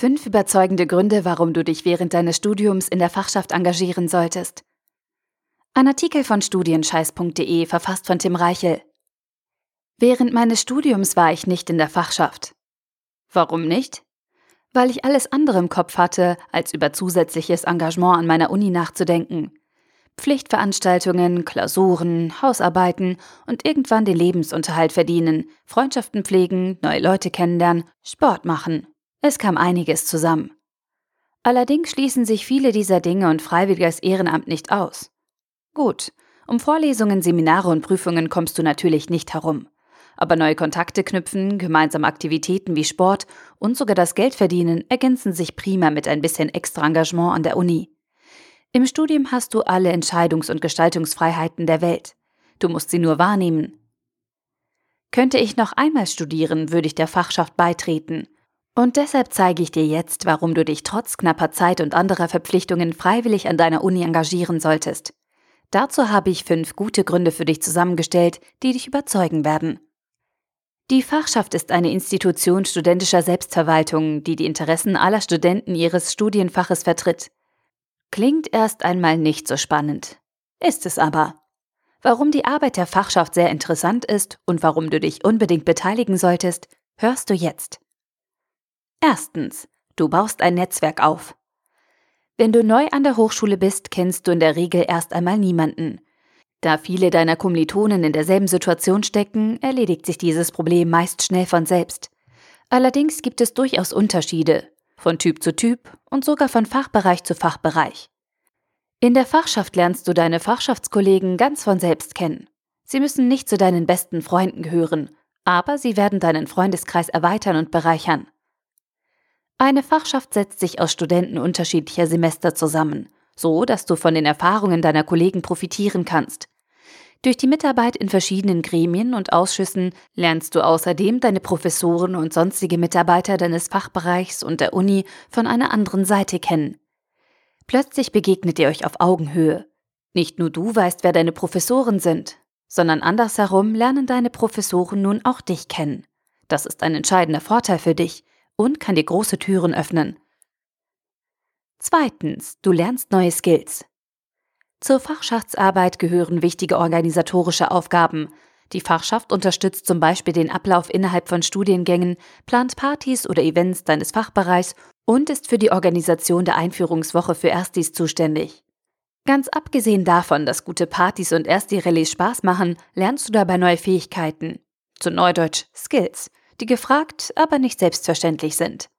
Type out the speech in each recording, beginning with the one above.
Fünf überzeugende Gründe, warum du dich während deines Studiums in der Fachschaft engagieren solltest. Ein Artikel von studienscheiß.de verfasst von Tim Reichel. Während meines Studiums war ich nicht in der Fachschaft. Warum nicht? Weil ich alles andere im Kopf hatte, als über zusätzliches Engagement an meiner Uni nachzudenken. Pflichtveranstaltungen, Klausuren, Hausarbeiten und irgendwann den Lebensunterhalt verdienen, Freundschaften pflegen, neue Leute kennenlernen, Sport machen. Es kam einiges zusammen. Allerdings schließen sich viele dieser Dinge und freiwilliges Ehrenamt nicht aus. Gut, um Vorlesungen, Seminare und Prüfungen kommst du natürlich nicht herum. Aber neue Kontakte knüpfen, gemeinsame Aktivitäten wie Sport und sogar das Geld verdienen ergänzen sich prima mit ein bisschen extra Engagement an der Uni. Im Studium hast du alle Entscheidungs- und Gestaltungsfreiheiten der Welt. Du musst sie nur wahrnehmen. Könnte ich noch einmal studieren, würde ich der Fachschaft beitreten und deshalb zeige ich dir jetzt, warum du dich trotz knapper Zeit und anderer Verpflichtungen freiwillig an deiner Uni engagieren solltest. Dazu habe ich fünf gute Gründe für dich zusammengestellt, die dich überzeugen werden. Die Fachschaft ist eine Institution studentischer Selbstverwaltung, die die Interessen aller Studenten ihres Studienfaches vertritt. Klingt erst einmal nicht so spannend. Ist es aber. Warum die Arbeit der Fachschaft sehr interessant ist und warum du dich unbedingt beteiligen solltest, hörst du jetzt. Erstens, du baust ein Netzwerk auf. Wenn du neu an der Hochschule bist, kennst du in der Regel erst einmal niemanden. Da viele deiner Kommilitonen in derselben Situation stecken, erledigt sich dieses Problem meist schnell von selbst. Allerdings gibt es durchaus Unterschiede, von Typ zu Typ und sogar von Fachbereich zu Fachbereich. In der Fachschaft lernst du deine Fachschaftskollegen ganz von selbst kennen. Sie müssen nicht zu deinen besten Freunden gehören, aber sie werden deinen Freundeskreis erweitern und bereichern. Eine Fachschaft setzt sich aus Studenten unterschiedlicher Semester zusammen, so dass du von den Erfahrungen deiner Kollegen profitieren kannst. Durch die Mitarbeit in verschiedenen Gremien und Ausschüssen lernst du außerdem deine Professoren und sonstige Mitarbeiter deines Fachbereichs und der Uni von einer anderen Seite kennen. Plötzlich begegnet ihr euch auf Augenhöhe. Nicht nur du weißt, wer deine Professoren sind, sondern andersherum lernen deine Professoren nun auch dich kennen. Das ist ein entscheidender Vorteil für dich, und kann dir große Türen öffnen. Zweitens, du lernst neue Skills. Zur Fachschaftsarbeit gehören wichtige organisatorische Aufgaben. Die Fachschaft unterstützt zum Beispiel den Ablauf innerhalb von Studiengängen, plant Partys oder Events deines Fachbereichs und ist für die Organisation der Einführungswoche für Erstis zuständig. Ganz abgesehen davon, dass gute Partys und Ersti-Rallyes Spaß machen, lernst du dabei neue Fähigkeiten. Zu Neudeutsch Skills, die gefragt, aber nicht selbstverständlich sind.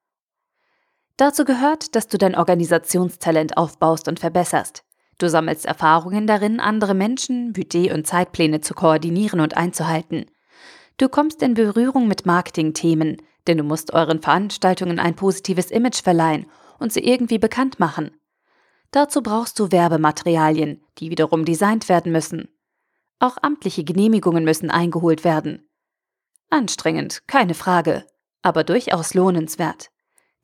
Dazu gehört, dass du dein Organisationstalent aufbaust und verbesserst. Du sammelst Erfahrungen darin, andere Menschen, Budget und Zeitpläne zu koordinieren und einzuhalten. Du kommst in Berührung mit Marketingthemen, denn du musst euren Veranstaltungen ein positives Image verleihen und sie irgendwie bekannt machen. Dazu brauchst du Werbematerialien, die wiederum designt werden müssen. Auch amtliche Genehmigungen müssen eingeholt werden. Anstrengend, keine Frage, aber durchaus lohnenswert.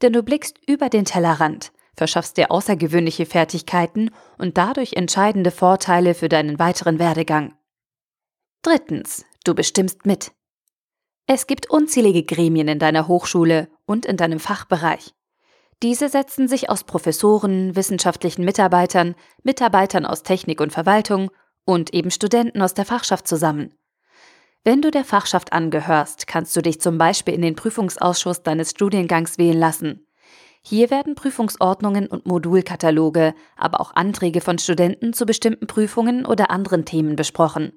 Denn du blickst über den Tellerrand, verschaffst dir außergewöhnliche Fertigkeiten und dadurch entscheidende Vorteile für deinen weiteren Werdegang. Drittens, du bestimmst mit. Es gibt unzählige Gremien in deiner Hochschule und in deinem Fachbereich. Diese setzen sich aus Professoren, wissenschaftlichen Mitarbeitern, Mitarbeitern aus Technik und Verwaltung und eben Studenten aus der Fachschaft zusammen. Wenn du der Fachschaft angehörst, kannst du dich zum Beispiel in den Prüfungsausschuss deines Studiengangs wählen lassen. Hier werden Prüfungsordnungen und Modulkataloge, aber auch Anträge von Studenten zu bestimmten Prüfungen oder anderen Themen besprochen.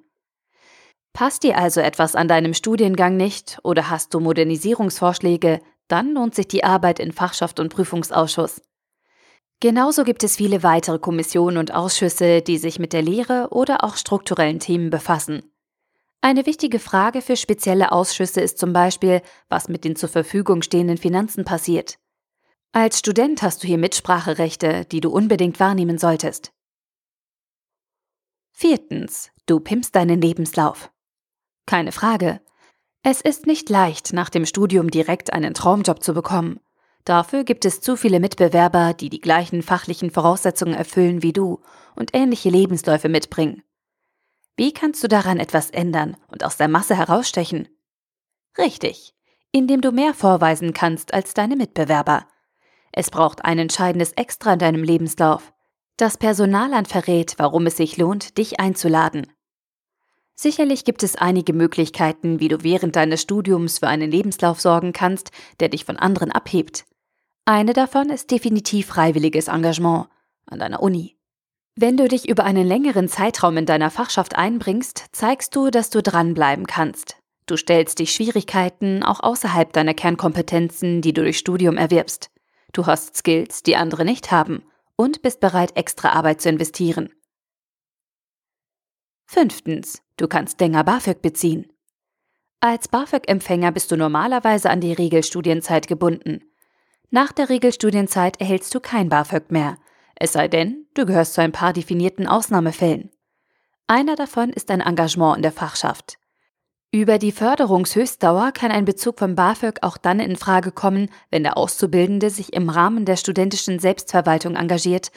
Passt dir also etwas an deinem Studiengang nicht oder hast du Modernisierungsvorschläge, dann lohnt sich die Arbeit in Fachschaft und Prüfungsausschuss. Genauso gibt es viele weitere Kommissionen und Ausschüsse, die sich mit der Lehre oder auch strukturellen Themen befassen. Eine wichtige Frage für spezielle Ausschüsse ist zum Beispiel, was mit den zur Verfügung stehenden Finanzen passiert. Als Student hast du hier Mitspracherechte, die du unbedingt wahrnehmen solltest. Viertens, du pimpst deinen Lebenslauf. Keine Frage. Es ist nicht leicht, nach dem Studium direkt einen Traumjob zu bekommen. Dafür gibt es zu viele Mitbewerber, die die gleichen fachlichen Voraussetzungen erfüllen wie du und ähnliche Lebensläufe mitbringen. Wie kannst du daran etwas ändern und aus der Masse herausstechen? Richtig, indem du mehr vorweisen kannst als deine Mitbewerber. Es braucht ein entscheidendes Extra in deinem Lebenslauf. Das Personalamt verrät, warum es sich lohnt, dich einzuladen. Sicherlich gibt es einige Möglichkeiten, wie du während deines Studiums für einen Lebenslauf sorgen kannst, der dich von anderen abhebt. Eine davon ist definitiv freiwilliges Engagement an deiner Uni. Wenn du dich über einen längeren Zeitraum in deiner Fachschaft einbringst, zeigst du, dass du dranbleiben kannst. Du stellst dich Schwierigkeiten auch außerhalb deiner Kernkompetenzen, die du durch Studium erwirbst. Du hast Skills, die andere nicht haben und bist bereit, extra Arbeit zu investieren. Fünftens. Du kannst länger BAföG beziehen. Als BAföG-Empfänger bist du normalerweise an die Regelstudienzeit gebunden. Nach der Regelstudienzeit erhältst du kein BAföG mehr, es sei denn, du gehörst zu ein paar definierten Ausnahmefällen. Einer davon ist ein Engagement in der Fachschaft. Über die Förderungshöchstdauer kann ein Bezug von BAföG auch dann in Frage kommen, wenn der Auszubildende sich im Rahmen der studentischen Selbstverwaltung engagiert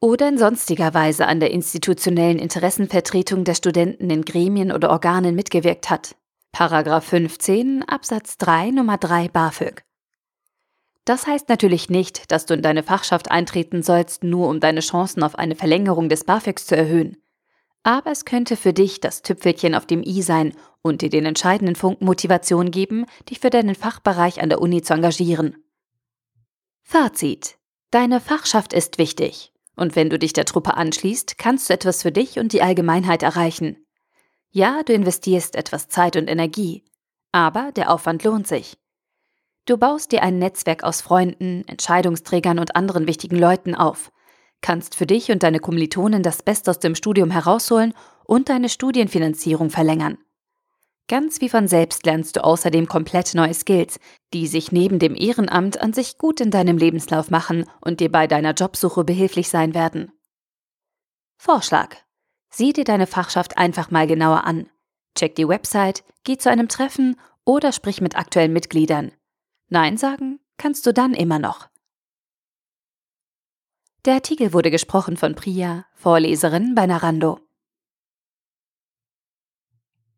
oder in sonstiger Weise an der institutionellen Interessenvertretung der Studenten in Gremien oder Organen mitgewirkt hat. Paragraph 15 Absatz 3 Nummer 3 BAföG. Das heißt natürlich nicht, dass du in deine Fachschaft eintreten sollst, nur um deine Chancen auf eine Verlängerung des BAföGs zu erhöhen. Aber es könnte für dich das Tüpfelchen auf dem i sein und dir den entscheidenden Funken Motivation geben, dich für deinen Fachbereich an der Uni zu engagieren. Fazit. Deine Fachschaft ist wichtig. Und wenn du dich der Truppe anschließt, kannst du etwas für dich und die Allgemeinheit erreichen. Ja, du investierst etwas Zeit und Energie, aber der Aufwand lohnt sich. Du baust dir ein Netzwerk aus Freunden, Entscheidungsträgern und anderen wichtigen Leuten auf, kannst für dich und deine Kommilitonen das Beste aus dem Studium herausholen und deine Studienfinanzierung verlängern. Ganz wie von selbst lernst du außerdem komplett neue Skills, die sich neben dem Ehrenamt an sich gut in deinem Lebenslauf machen und dir bei deiner Jobsuche behilflich sein werden. Vorschlag. Sieh dir deine Fachschaft einfach mal genauer an. Check die Website, geh zu einem Treffen oder sprich mit aktuellen Mitgliedern. Nein sagen kannst du dann immer noch. Der Artikel wurde gesprochen von Priya, Vorleserin bei Narando.